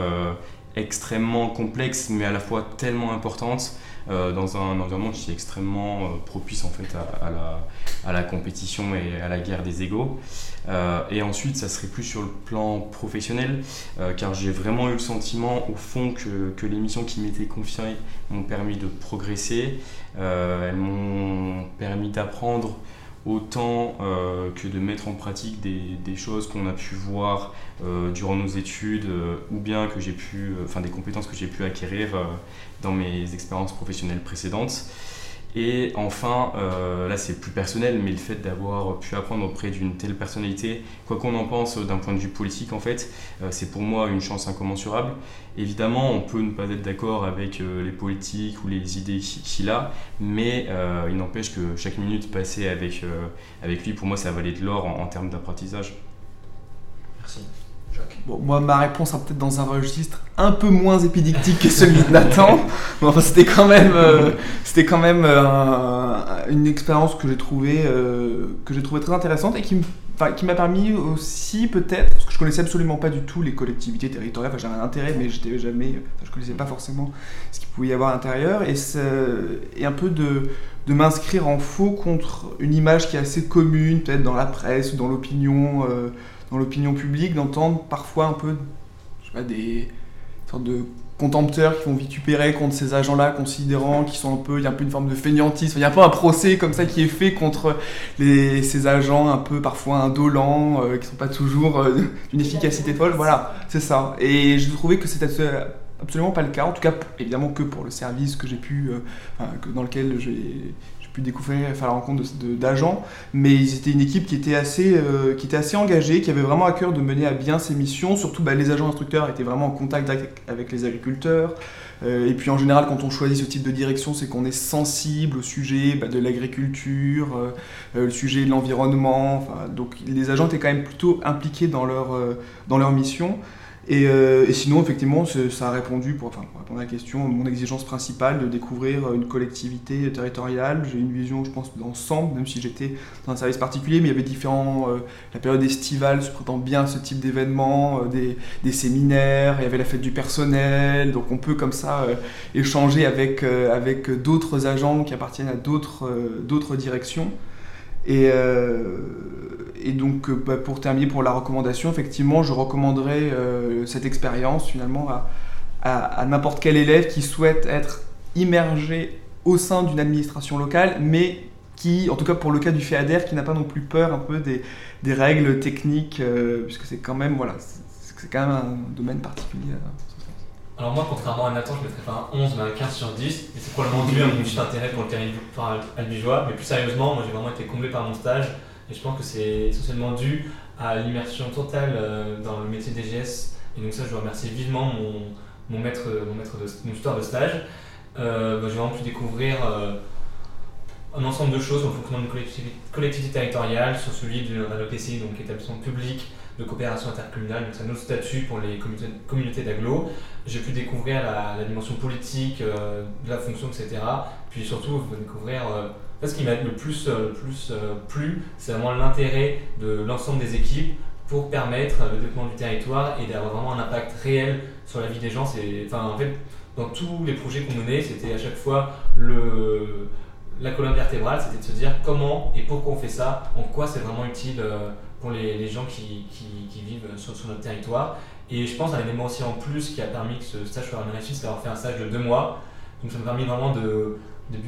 extrêmement complexes, mais à la fois tellement importantes dans un environnement qui est extrêmement propice en fait à, la, à, la, compétition et à la guerre des égaux. Euh, et ensuite, ça serait plus sur le plan professionnel, euh, car j'ai vraiment eu le sentiment, au fond, que, les missions qui m'étaient confiées m'ont permis de progresser. Euh, elles m'ont permis d'apprendre autant que de mettre en pratique des, des choses qu'on a pu voir durant nos études ou bien que j'ai pu, enfin des compétences que j'ai pu acquérir dans mes expériences professionnelles précédentes. Et enfin, euh, là c'est plus personnel, mais le fait d'avoir pu apprendre auprès d'une telle personnalité, quoi qu'on en pense d'un point de vue politique en fait, euh, c'est pour moi une chance incommensurable. Évidemment, on peut ne pas être d'accord avec euh, les politiques ou les idées qu'il a, mais il n'empêche que chaque minute passée avec, lui, pour moi, ça valait de l'or en termes d'apprentissage. Bon, moi, ma réponse sera peut-être dans un registre un peu moins épidictique que celui de Nathan. [laughs] mais enfin, c'était quand même, euh, c'était quand même euh, une expérience que j'ai trouvée, euh, que j'ai trouvé très intéressante et qui qui m'a permis aussi peut-être, parce que je connaissais absolument pas du tout les collectivités territoriales, enfin j'avais un intérêt, mais j'étais jamais, enfin, je connaissais pas forcément ce qu'il pouvait y avoir à l'intérieur, et, et un peu de, de m'inscrire en faux contre une image qui est assez commune, peut-être dans la presse ou dans l'opinion dans l'opinion publique d'entendre parfois un peu je sais pas, des sortes de contempteurs qui vont vitupérer contre ces agents-là, considérant qu'ils sont un peu, il y a un peu une forme de fainéantisme, il y a un peu un procès comme ça qui est fait contre ces agents un peu parfois indolents, euh, qui sont pas toujours euh, [laughs] d'une efficacité folle, voilà, c'est ça. Et je trouvais que c'était absolument pas le cas, en tout cas évidemment que pour le service que j'ai pu, euh, dans lequel j'ai pu découvrir, faire la rencontre d'agents, mais ils étaient une équipe qui était, assez, euh, qui était assez engagée, qui avait vraiment à cœur de mener à bien ses missions. Surtout, bah, les agents instructeurs étaient vraiment en contact avec, les agriculteurs. Euh, et puis en général, quand on choisit ce type de direction, c'est qu'on est sensible au sujet bah, de l'agriculture, euh, le sujet de l'environnement. donc les agents étaient quand même plutôt impliqués dans leur, dans leur mission. Et, euh, et sinon, effectivement, ça a répondu, pour, répondre à la question, mon exigence principale de découvrir une collectivité territoriale. J'ai une vision, je pense, d'ensemble, même si j'étais dans un service particulier, mais il y avait différents. euh, la période estivale se prêtant bien à ce type d'événements, euh, des, séminaires, il y avait la fête du personnel, donc on peut comme ça euh, échanger avec, euh, avec d'autres agents qui appartiennent à d'autres euh, directions. Et, euh, et donc, euh, bah, pour terminer pour la recommandation, effectivement, je recommanderais euh, cette expérience finalement à, à- à n'importe quel élève qui souhaite être immergé au sein d'une administration locale, mais qui, en tout cas pour le cas du FEADER, qui n'a pas non plus peur un peu des, des règles techniques, euh, puisque c'est quand même, voilà, c'est quand même un domaine particulier. sens. Alors moi, contrairement à Nathan, je mettrais pas un 11 mais un 15 sur 10. Et c'est probablement dû à mon [laughs] intérêt pour le terrain albigeois. Mais plus sérieusement, moi j'ai vraiment été comblé par mon stage. Et je pense que c'est essentiellement dû à l'immersion totale euh, dans le métier DGS. Et donc ça, je dois remercier vivement mon, mon maître, mon maître de, mon de stage. Euh, bah, j'ai vraiment pu découvrir euh, un ensemble de choses au fonctionnement d'une collectivité, territoriale, sur celui d'un EPCI, donc établissement public de coopération intercommunale, donc c'est un autre statut pour les communautés, communautés. J'ai pu découvrir la, dimension politique de la fonction, etc. Puis surtout, découvrir. Ce qui m'a le plus, euh, plus euh, plu, c'est vraiment l'intérêt de l'ensemble des équipes pour permettre le développement du territoire et d'avoir vraiment un impact réel sur la vie des gens. Enfin, en fait, dans tous les projets qu'on menait, c'était à chaque fois le, la colonne vertébrale, c'était de se dire comment et pourquoi on fait ça, en quoi c'est vraiment utile euh, pour les, les gens qui, qui, vivent sur, notre territoire. Et je pense à un élément aussi en plus qui a permis que ce stage soit une réussite, c'est d'avoir fait un stage de deux mois. Donc ça m'a permis vraiment de, de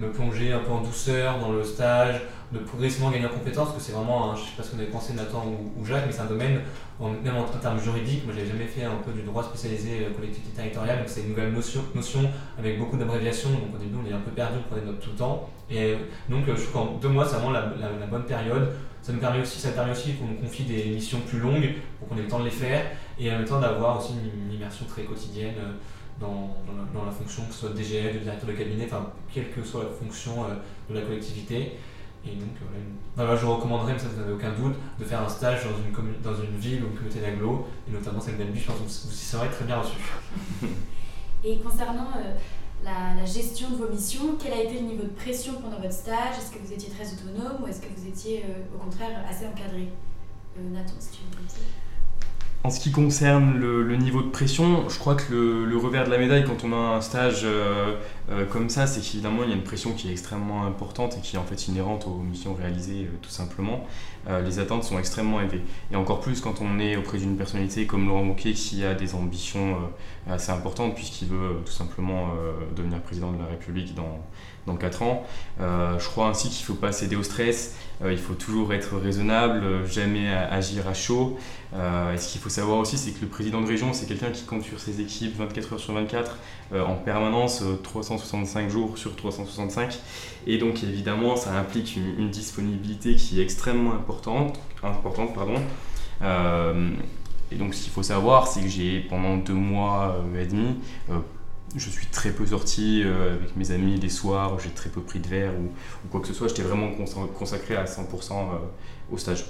me plonger un peu en douceur dans le stage, de progressivement gagner en compétences, parce que c'est vraiment, je sais pas ce vous avez pensé Nathan ou, Jacques, mais c'est un domaine, même en, termes juridiques, moi j'avais jamais fait un peu du droit spécialisé euh, collectivité territoriale, donc c'est une nouvelle notion, avec beaucoup d'abréviations, donc au début on est un peu perdu, on prenait notes tout le temps. Et donc euh, je trouve qu'en deux mois c'est vraiment la, bonne période. Ça me permet aussi, ça permet aussi qu'on nous confie des missions plus longues pour qu'on ait le temps de les faire et en même temps d'avoir aussi une, immersion très quotidienne euh, dans, dans, la, fonction, que ce soit DGF, de directeur de cabinet, enfin quelle que soit la fonction euh, de la collectivité. Et donc voilà, voilà je vous recommanderais, mais ça vous n'avez aucun doute, de faire un stage dans une, dans une ville ou une communauté d'agglo, et notamment celle d'Albi, je pense que vous serez très bien reçu. [laughs] Et concernant euh, la, gestion de vos missions, quel a été le niveau de pression pendant votre stage? Est-ce que vous étiez très autonome ou est-ce que vous étiez euh, au contraire assez encadré? Euh, Nathan, si tu veux dire. En ce qui concerne le, niveau de pression, je crois que le, revers de la médaille quand on a un stage euh, euh, comme ça, c'est qu'évidemment il y a une pression qui est extrêmement importante et qui est en fait inhérente aux missions réalisées euh, tout simplement. les attentes sont extrêmement élevées. Et encore plus quand on est auprès d'une personnalité comme Laurent Wauquiez qui a des ambitions assez importantes puisqu'il veut tout simplement devenir président de la République dans, dans 4 ans. Je crois ainsi qu'il ne faut pas céder au stress, il faut toujours être raisonnable, jamais agir à chaud. Euh, et ce qu'il faut savoir aussi, c'est que le président de région, c'est quelqu'un qui compte sur ses équipes 24 heures sur 24, euh, en permanence, 365 jours sur 365. Et donc évidemment, ça implique une, disponibilité qui est extrêmement importante. importante pardon. Euh, et donc ce qu'il faut savoir, c'est que j'ai pendant deux mois et demi je suis très peu sorti euh, avec mes amis les soirs, j'ai très peu pris de verre ou, ou quoi que ce soit. J'étais vraiment consacré à 100% euh, au stage.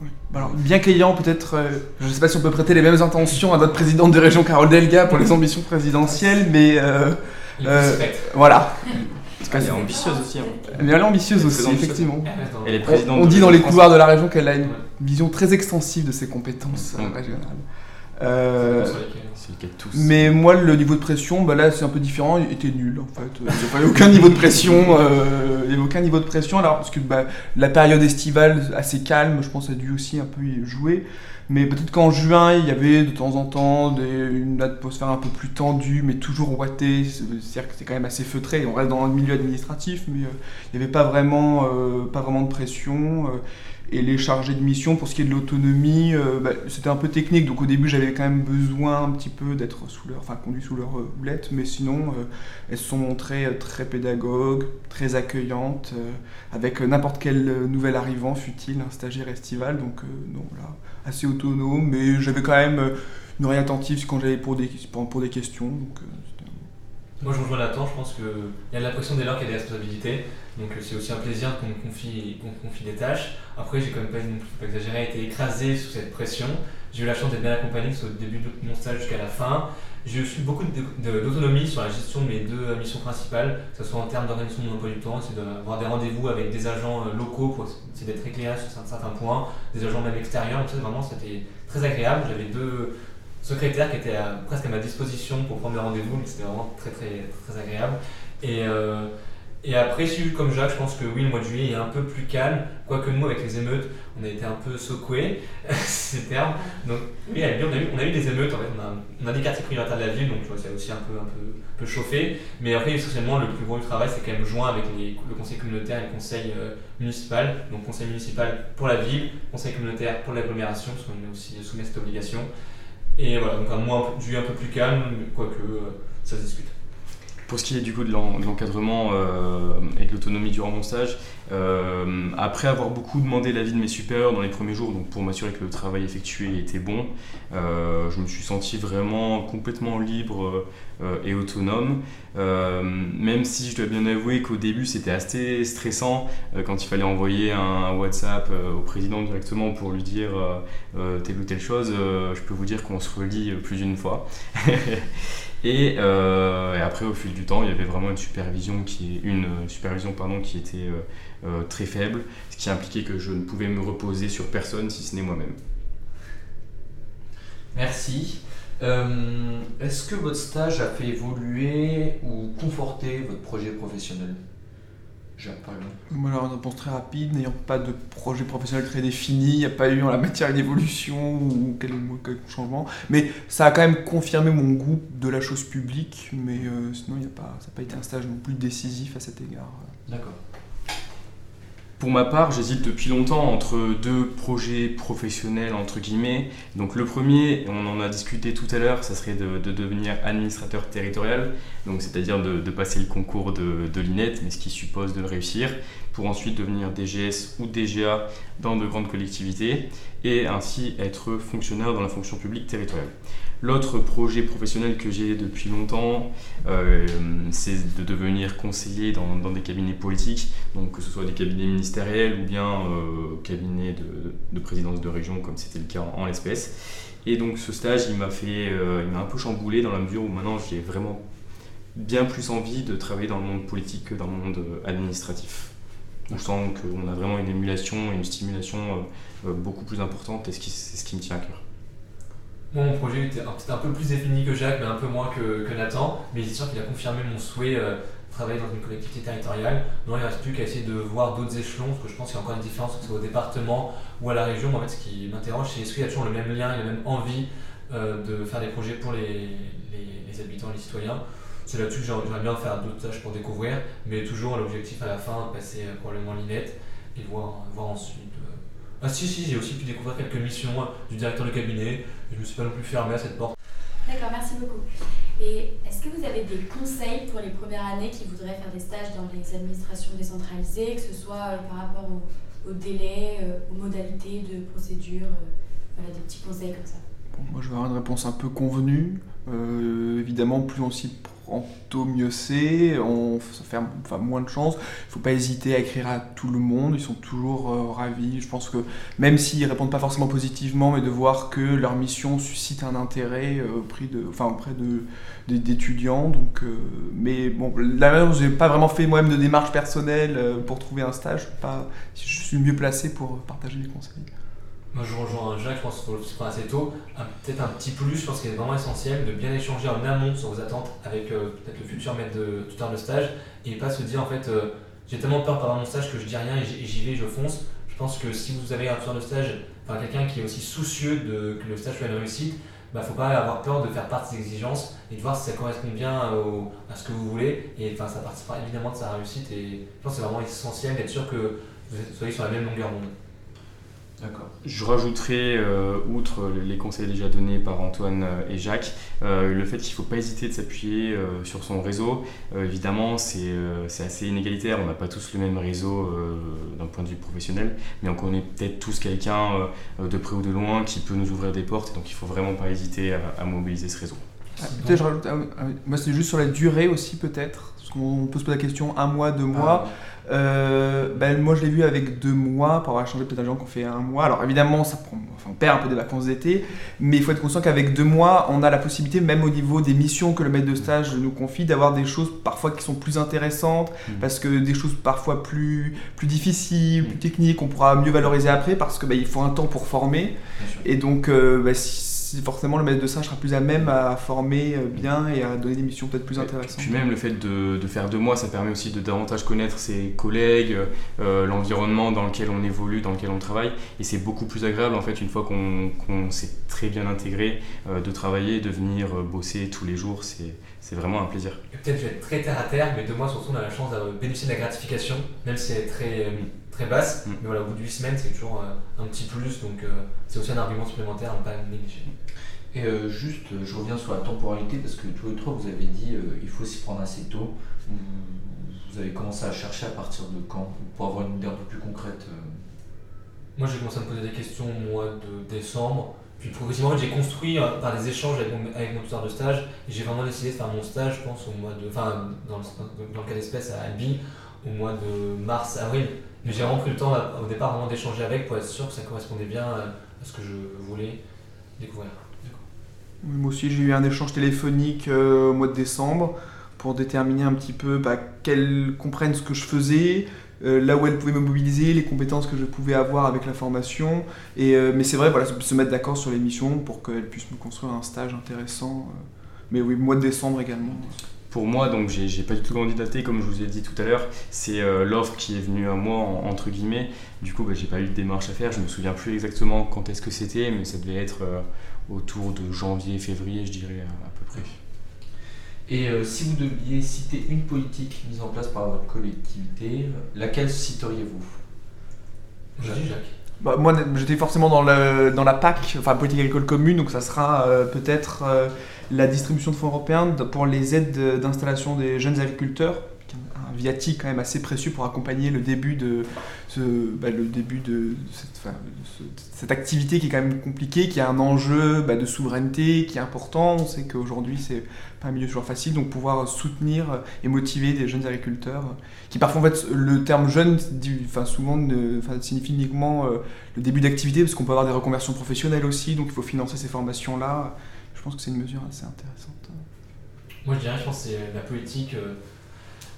Oui. Alors, bien qu'ayant peut-être, euh, je ne sais pas si on peut prêter les mêmes intentions à notre présidente de région Carole Delga pour les ambitions présidentielles, mais euh, voilà. Elle est ambitieuse aussi. Hein. Mais elle est ambitieuse elle est aussi, effectivement. Elle est présidente on, on dit dans les couloirs de la région qu'elle a une vision très extensive de ses compétences régionales. Euh, c'est le cas de tous. Mais moi, le niveau de pression, bah là, c'est un peu différent. Il était nul, en fait. Il n'y avait aucun niveau de pression. Euh, il n'y avait aucun niveau de pression. Alors, parce que bah, la période estivale, assez calme, je pense, a dû aussi un peu y jouer. Mais peut-être qu'en juin, il y avait de temps en temps des, une atmosphère un peu plus tendue, mais toujours ouatée. C'est-à-dire que c'est quand même assez feutré. On reste dans le milieu administratif, mais euh, il n'y avait pas vraiment, euh, pas vraiment de pression. Euh, et les chargés de mission, pour ce qui est de l'autonomie, euh, bah, c'était un peu technique. Donc au début, j'avais quand même besoin un petit peu d'être sous leur, enfin conduit sous leur euh, houlette. Mais sinon, euh, elles se sont montrées très pédagogues, très accueillantes, euh, avec n'importe quel nouvel arrivant, fut-il un stagiaire estival. Donc non, là, assez autonome. Mais j'avais quand même une oreille attentive quand j'allais pour des, pour des questions. Donc, moi, je rejoins Nathan, je pense qu'il y a de la pression dès lors qu'il y a des responsabilités. Donc, c'est aussi un plaisir qu'on me confie, qu'on confie des tâches. Après, j'ai quand même pas, pas exagéré, été écrasé sous cette pression. J'ai eu la chance d'être bien accompagné, que ce au début de mon stage jusqu'à la fin. J'ai eu beaucoup d'autonomie sur la gestion de mes deux missions principales, que ce soit en termes d'organisation de mon emploi du temps, c'est d'avoir des rendez-vous avec des agents euh, locaux pour essayer d'être éclairé sur certains points, des agents même extérieurs, donc ça vraiment c'était très agréable. J'avais deux secrétaires qui étaient presque à ma disposition pour prendre mes rendez-vous, donc c'était vraiment très, très très agréable. Euh, et après, si comme Jacques, je pense que oui, le mois de juillet est un peu plus calme, quoique nous, avec les émeutes, on a été un peu secoués, [laughs] ces termes. Donc, oui, on a, eu, on a eu des émeutes, en fait, on a, des quartiers prioritaires de la ville, donc ça a aussi un peu, un peu, peu, chauffé. Mais après, essentiellement, le plus gros du travail, c'est quand même joint avec le conseil communautaire et le conseil euh, municipal. Donc, conseil municipal pour la ville, conseil communautaire pour l'agglomération, parce qu'on est aussi soumis à cette obligation. Et voilà, donc un mois de juillet un peu plus calme, quoique euh, ça se discute. Pour ce qui est du coup de l'encadrement euh, et de l'autonomie durant mon stage, euh, après avoir beaucoup demandé l'avis de mes supérieurs dans les premiers jours, donc pour m'assurer que le travail effectué était bon, euh, je me suis senti vraiment complètement libre et autonome. même si je dois bien avouer qu'au début c'était assez stressant quand il fallait envoyer un, WhatsApp au président directement pour lui dire telle ou telle chose, je peux vous dire qu'on se relit plus d'une fois. [laughs] Euh, et, après, au fil du temps, il y avait vraiment une supervision qui, une supervision, pardon, qui était euh, euh, très faible, ce qui impliquait que je ne pouvais me reposer sur personne si ce n'est moi-même. Merci. Est-ce que votre stage a fait évoluer ou conforter votre projet professionnel? Alors, une réponse très rapide, n'ayant pas de projet professionnel très défini, il n'y a pas eu en la matière d'évolution ou quel, changement. Mais ça a quand même confirmé mon goût de la chose publique, mais euh, sinon, il a pas, ça n'a pas été un stage non plus décisif à cet égard. D'accord. Pour ma part, j'hésite depuis longtemps entre deux projets professionnels, entre guillemets. Donc le premier, on en a discuté tout à l'heure, ça serait de, devenir administrateur territorial, donc c'est-à-dire de, passer le concours de, l'INET, mais ce qui suppose de le réussir, pour ensuite devenir DGS ou DGA dans de grandes collectivités, et ainsi être fonctionnaire dans la fonction publique territoriale. L'autre projet professionnel que j'ai depuis longtemps, euh, c'est de devenir conseiller dans, des cabinets politiques, donc que ce soit des cabinets ministériels ou bien euh, cabinets de, présidence de région, comme c'était le cas en, l'espèce. Et donc ce stage, il m'a fait, euh, il m'a un peu chamboulé dans la mesure où maintenant j'ai vraiment bien plus envie de travailler dans le monde politique que dans le monde administratif. Je sens qu'on a vraiment une émulation et une stimulation beaucoup plus importante et c'est ce qui me tient à cœur. Moi, mon projet était un peu plus défini que Jacques, mais un peu moins que, Nathan. Mais c'est sûr qu'il a confirmé mon souhait euh, de travailler dans une collectivité territoriale. Non, il ne reste plus qu'à essayer de voir d'autres échelons, parce que je pense qu'il y a encore une différence, que ce soit au département ou à la région. Mais en fait, ce qui m'interroge, c'est est-ce qu'il y a toujours le même lien et la même envie euh, de faire des projets pour les, les, habitants et les citoyens? C'est là-dessus que j'aimerais bien faire d'autres tâches pour découvrir, mais toujours l'objectif à la fin passer euh, probablement l'INET et voir, voir ensuite ah si, si, j'ai aussi pu découvrir quelques missions du directeur de cabinet. Je ne me suis pas non plus fermé à cette porte. D'accord, merci beaucoup. Et est-ce que vous avez des conseils pour les premières années qui voudraient faire des stages dans les administrations décentralisées, que ce soit euh, par rapport au, délai, euh, aux modalités de procédure euh, Voilà, des petits conseils comme ça? moi, je vais avoir une réponse un peu convenue. évidemment, plus on s'y tôt mieux c'est, on fait enfin, moins de chance. Il faut pas hésiter à écrire à tout le monde, ils sont toujours euh, ravis. Je pense que même s'ils répondent pas forcément positivement, mais de voir que leur mission suscite un intérêt euh, auprès de, enfin, auprès de, d'étudiants. Donc, euh, mais bon, là, j'ai pas vraiment fait moi-même de démarche personnelle pour trouver un stage. Pas, je suis mieux placé pour partager les conseils. Moi, je rejoins Jacques, je pense qu'il faut le assez tôt. Peut-être un petit plus, je pense qu'il est vraiment essentiel de bien échanger en amont sur vos attentes avec euh, peut-être le futur maître de tuteur de stage et pas se dire en fait euh, j'ai tellement peur pendant mon stage que je dis rien et j'y vais, je fonce. Je pense que si vous avez un tuteur de stage, enfin quelqu'un qui est aussi soucieux de que le stage soit une réussite, bah, faut pas avoir peur de faire part de ses exigences et de voir si ça correspond bien à ce que vous voulez. Et enfin, ça participera évidemment de sa réussite. Et je pense que c'est vraiment essentiel d'être sûr que vous soyez sur la même longueur d'onde. Je rajouterai, euh, outre les conseils déjà donnés par Antoine euh, et Jacques, euh, le fait qu'il ne faut pas hésiter de s'appuyer sur son réseau. évidemment, c'est assez inégalitaire, on n'a pas tous le même réseau d'un point de vue professionnel, mais on connaît peut-être tous quelqu'un de près ou de loin qui peut nous ouvrir des portes, donc il ne faut vraiment pas hésiter à, mobiliser ce réseau. Ah, peut-être je rajoute, ah ah. Moi, c'est juste sur la durée aussi, peut-être. Parce qu'on peut se poser la question un mois, deux mois. Ah, Euh, ben, moi, je l'ai vu avec deux mois, pour avoir changé peut-être des gens qui ont fait un mois. Alors, évidemment, ça prend, enfin, on perd un peu des vacances d'été, mais il faut être conscient qu'avec deux mois, on a la possibilité, même au niveau des missions que le maître de stage nous confie, d'avoir des choses parfois qui sont plus intéressantes, Mhm. parce que des choses parfois plus, plus difficiles, plus techniques, on pourra mieux valoriser après, parce que ben, il faut un temps pour former. Et donc, euh, si, si forcément, le maître de stage sera plus à même à former euh, bien et à donner des missions peut-être plus intéressantes. Puis même le fait de, de faire deux mois, ça permet aussi de davantage connaître ses collègues, euh, l'environnement dans lequel on évolue, dans lequel on travaille. Et c'est beaucoup plus agréable en fait une fois qu'on qu'on s'est très bien intégré euh, de travailler, de venir bosser tous les jours. C'est c'est vraiment un plaisir. Peut-être je vais être très terre à terre, mais de moi surtout on a la chance de bénéficier de la gratification, même si elle est très, euh, très basse. Mm. Mais voilà, au bout de 8 semaines, c'est toujours euh, un petit plus, donc euh, c'est aussi un argument supplémentaire à ne pas négliger. Et euh, juste, je reviens sur la temporalité parce que tous les trois, vous avez dit euh, il faut s'y prendre assez tôt. Vous, avez commencé à chercher à partir de quand Pour avoir une idée un peu plus concrète. euh? Moi j'ai commencé à me poser des questions au mois de décembre, puis progressivement j'ai construit par des échanges avec mon, avec mon tuteur de stage, et j'ai vraiment décidé de faire mon stage, je pense, au mois de. Enfin, dans le, dans le cas d'espèce à Albi, au mois de mars-avril. Mais j'ai vraiment pris le temps au départ vraiment d'échanger avec pour être sûr que ça correspondait bien à à ce que je voulais découvrir. Moi aussi, j'ai eu un échange téléphonique euh, au mois de décembre pour déterminer un petit peu bah, qu'elle comprenne ce que je faisais, euh, là où elle pouvait me mobiliser, les compétences que je pouvais avoir avec la formation. Euh, mais c'est vrai, voilà, se- mettre d'accord sur les missions pour qu'elle puisse me construire un stage intéressant. euh. Mais oui, mois de décembre également. Pour moi, donc j'ai pas du tout candidaté, comme je vous ai dit tout à l'heure. C'est euh, l'offre qui est venue à moi, en- entre guillemets. Du coup, bah, j'ai pas eu de démarche à faire. Je me souviens plus exactement quand est-ce que c'était, mais ça devait être euh, autour de janvier, février, je dirais à, à peu près. Et euh, si vous deviez citer une politique mise en place par votre collectivité, laquelle citeriez-vous? Jacques. Bah, moi, j'étais forcément dans, le, dans la PAC, enfin politique agricole commune, donc ça sera euh, peut-être euh, la distribution de fonds européens pour les aides de- d'installation des jeunes agriculteurs, viatique quand même assez précieux pour accompagner le début de, ce, bah, le début de, cette, activité qui est quand même compliquée, qui a un enjeu bah, de souveraineté qui est important. On sait qu'aujourd'hui c'est pas un milieu toujours facile, donc pouvoir soutenir et motiver des jeunes agriculteurs qui parfois en fait le terme jeune enfin, souvent ne- signifie uniquement euh, le début d'activité parce qu'on peut avoir des reconversions professionnelles aussi. Donc il faut financer ces formations là je pense que c'est une mesure assez intéressante. Moi je dirais, je pense que c'est la politique euh,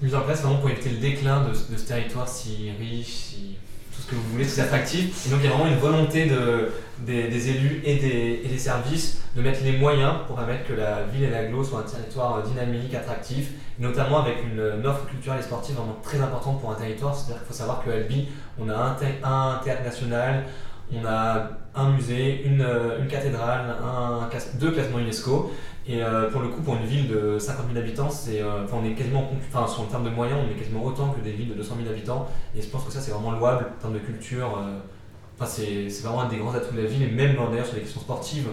mise en place vraiment pour éviter le déclin de, ce- territoire si riche, si tout ce que vous voulez, si attractif. Et donc il y a vraiment une volonté de, des, élus et des, services de mettre les moyens pour permettre que la ville et l'aglo soient un territoire euh, dynamique, attractif, notamment avec une, offre culturelle et sportive vraiment très importante pour un territoire. C'est-à-dire qu'il faut savoir que Albi, on a un, un théâtre national, on a un musée, une, euh, une cathédrale, un, deux classements UNESCO. Et euh, pour le coup, pour une ville de 50 000 habitants, c'est, euh, on est quasiment, enfin, sur- en termes de moyens, on est quasiment autant que des villes de 200 000 habitants. Et je pense que ça, c'est vraiment louable en termes de culture. Enfin, c'est, c'est vraiment un des grands atouts de la ville. Et même dans- d'ailleurs sur les questions sportives,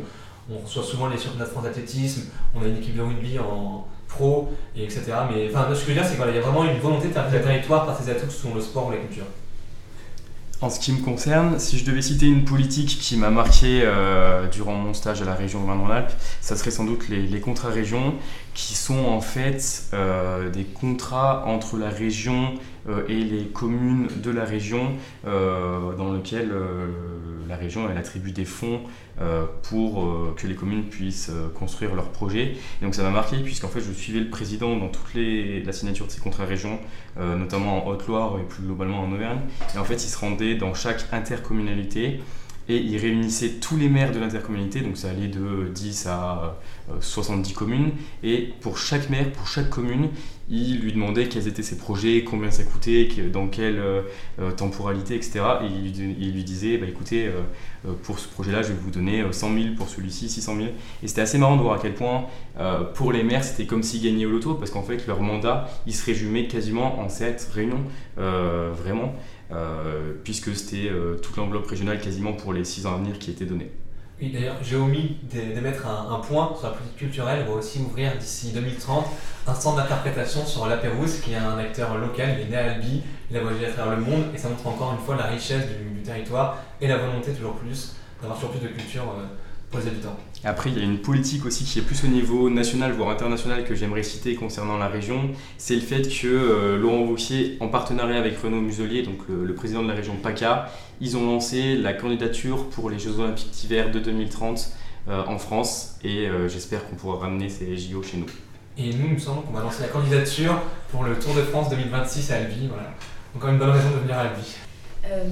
on reçoit souvent les championnats de France d'athlétisme, on a une équipe de rugby en pro, et etc. Mais enfin, ce que je veux dire, c'est qu'il y a vraiment une volonté de faire vivre le territoire par ces atouts que sont le sport ou la culture. En ce qui me concerne, si je devais citer une politique qui m'a marqué euh, durant mon stage à la région Rhône-Alpes, ça serait sans doute les, les contrats régions, qui sont en fait euh, des contrats entre la région euh, et les communes de la région, dans lequel la région elle attribue des fonds euh, pour euh, que les communes puissent euh, construire leurs projets. Et donc ça m'a marqué puisqu'en fait je suivais le président dans toute les, la signature de ces contrats régions, notamment en Haute-Loire et plus globalement en Auvergne. Et en fait, il se rendait dans chaque intercommunalité et il réunissait tous les maires de l'intercommunalité, donc ça allait de 10 à 70 communes. Et pour chaque maire, pour chaque commune, il lui demandait quels étaient ses projets, combien ça coûtait, dans quelle euh, euh, temporalité, etc. Et il lui, disait, bah, écoutez, euh, euh, pour ce projet-là, je vais vous donner euh, 100 000, pour celui-ci, 600 000. Et c'était assez marrant de voir à quel point, euh, pour les maires, c'était comme s'ils gagnaient au loto, parce qu'en fait, leur mandat, il se résumait quasiment en cette réunion, euh, vraiment, euh, puisque c'était euh, toute l'enveloppe régionale quasiment pour les 6 ans à venir qui était donnée. Oui, d'ailleurs, j'ai omis d'é- d'émettre un, un point sur la politique culturelle. On va aussi ouvrir d'ici 2030 un centre d'interprétation sur La Pérouse, qui est un acteur local. Il est né à Albi, il a voyagé à travers le monde, et ça montre encore une fois la richesse du, du territoire et la volonté toujours plus d'avoir toujours plus de culture euh, Après, il y a une politique aussi qui est plus au niveau national, voire international, que j'aimerais citer concernant la région. C'est le fait que euh, Laurent Wauquiez, en partenariat avec Renaud Muselier, donc le, le président de la région PACA, ils ont lancé la candidature pour les Jeux Olympiques d'hiver de 2030 euh, en France. Et euh, j'espère qu'on pourra ramener ces JO chez nous. Et nous, il me semble qu'on va lancer la candidature pour le Tour de France 2026 à Albi. Voilà. Encore une bonne raison de venir à Albi. Euh,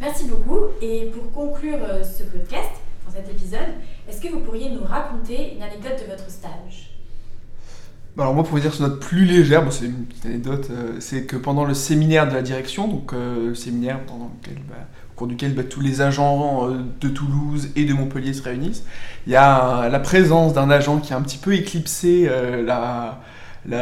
merci beaucoup. Et pour conclure euh, ce podcast, dans cet épisode, est-ce que vous pourriez nous raconter une anecdote de votre stage? Bah Alors moi pour vous dire sur note plus légère, c'est une petite anecdote, euh, c'est que pendant le séminaire de la direction, donc euh, le séminaire bah, au cours duquel bah, tous les agents euh, de Toulouse et de Montpellier se réunissent, il y a la présence d'un agent qui a un petit peu éclipsé la,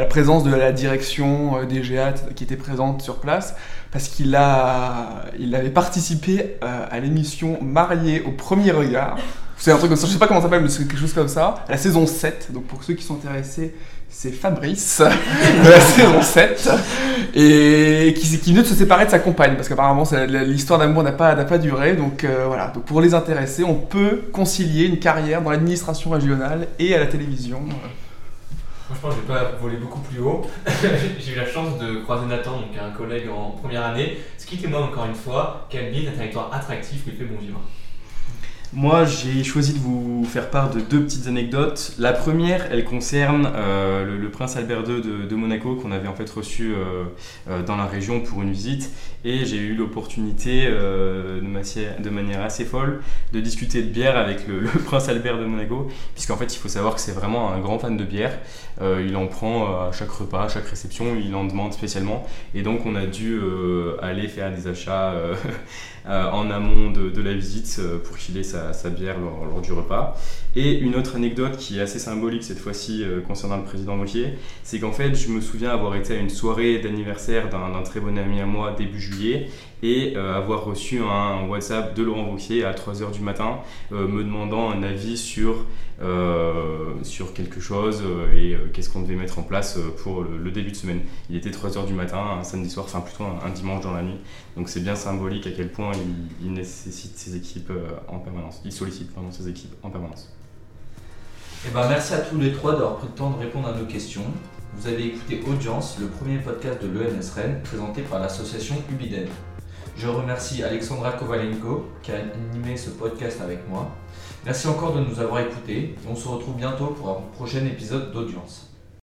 présence de la direction des GA qui était présente sur place parce qu'il a, il avait participé euh, à l'émission Marié au premier regard. C'est un truc comme ça, je sais pas comment ça s'appelle, mais c'est quelque chose comme ça. La saison 7, donc pour ceux qui sont intéressés, c'est Fabrice [laughs] de la saison 7 et qui, qui de se séparer de sa compagne parce qu'apparemment l'histoire d'amour n'a pas, pas duré. Donc euh, voilà, donc pour les intéressés, on peut concilier une carrière dans l'administration régionale et à la télévision. Moi, je pense que je vais pas voler beaucoup plus haut. [laughs] J'ai eu la chance de croiser Nathan, donc un collègue en première année, ce qui témoigne encore une fois qu'Albi est un territoire attractif où il fait bon vivre. Moi, j'ai choisi de vous faire part de deux petites anecdotes. La première, elle concerne euh, le, prince Albert II de, Monaco qu'on avait en fait reçu euh, euh, dans la région pour une visite. Et j'ai eu l'opportunité, de, manière assez folle, de discuter de bière avec le, [laughs] le prince Albert de Monaco. Puisqu'en fait, il faut savoir que c'est vraiment un grand fan de bière. Il en prend à chaque repas, à chaque réception, il en demande spécialement. Et donc, on a dû aller faire des achats [laughs] euh, en amont de, la visite euh, pour qu'il ait sa, bière lors, du repas. Et une autre anecdote qui est assez symbolique cette fois-ci euh, concernant le président Moquier, c'est qu'en fait je me souviens avoir été à une soirée d'anniversaire d'un très bon ami à moi début juillet et euh, avoir reçu un WhatsApp de Laurent Wauquiez à 3h du matin euh, me demandant un avis sur, euh, sur quelque chose et qu'est-ce qu'on devait mettre en place pour le, début de semaine. Il était 3h du matin, un samedi soir, enfin plutôt un, dimanche dans la nuit. Donc c'est bien symbolique à quel point il, nécessite ses équipes en permanence. Il sollicite pardon, ses équipes en permanence. Eh ben, merci à tous les trois d'avoir pris le temps de répondre à nos questions. Vous avez écouté Audience, le premier podcast de l'ENS Rennes, présenté par l'association Ubiden. Je remercie Alexandra Kovalenko qui a animé ce podcast avec moi. Merci encore de nous avoir écoutés et on se retrouve bientôt pour un prochain épisode d'Audience.